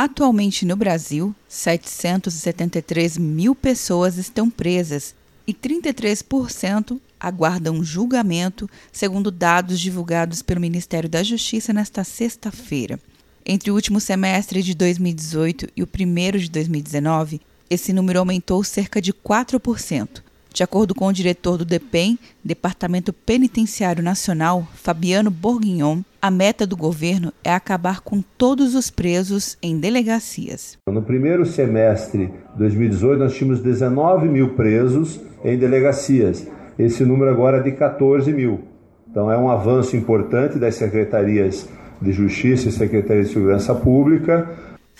Atualmente no Brasil, 773 mil pessoas estão presas e 33% aguardam julgamento, segundo dados divulgados pelo Ministério da Justiça nesta sexta-feira. Entre o último semestre de 2018 e o primeiro de 2019, esse número aumentou cerca de 4%. De acordo com o diretor do DEPEN, Departamento Penitenciário Nacional, Fabiano Bourguignon, a meta do governo é acabar com todos os presos em delegacias. No primeiro semestre de 2018, nós tínhamos 19 mil presos em delegacias. Esse número agora é de 14 mil. Então, é um avanço importante das secretarias de Justiça e Secretaria de Segurança Pública.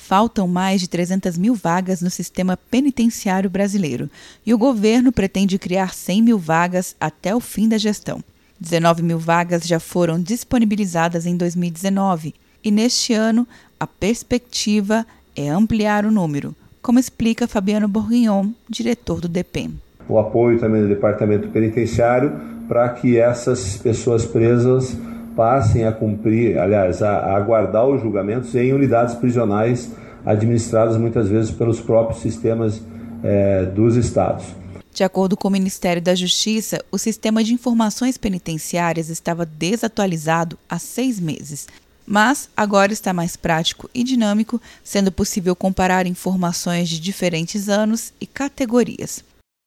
Faltam mais de 300 mil vagas no sistema penitenciário brasileiro e o governo pretende criar 100 mil vagas até o fim da gestão. 19 mil vagas já foram disponibilizadas em 2019 e neste ano a perspectiva é ampliar o número, como explica Fabiano Bourguignon, diretor do DPEM. O apoio também do Departamento Penitenciário para que essas pessoas presas passem a cumprir, aliás, a, aguardar os julgamentos em unidades prisionais administradas muitas vezes pelos próprios sistemas é, dos estados. De acordo com o Ministério da Justiça, o sistema de informações penitenciárias estava desatualizado há seis meses, mas agora está mais prático e dinâmico, sendo possível comparar informações de diferentes anos e categorias.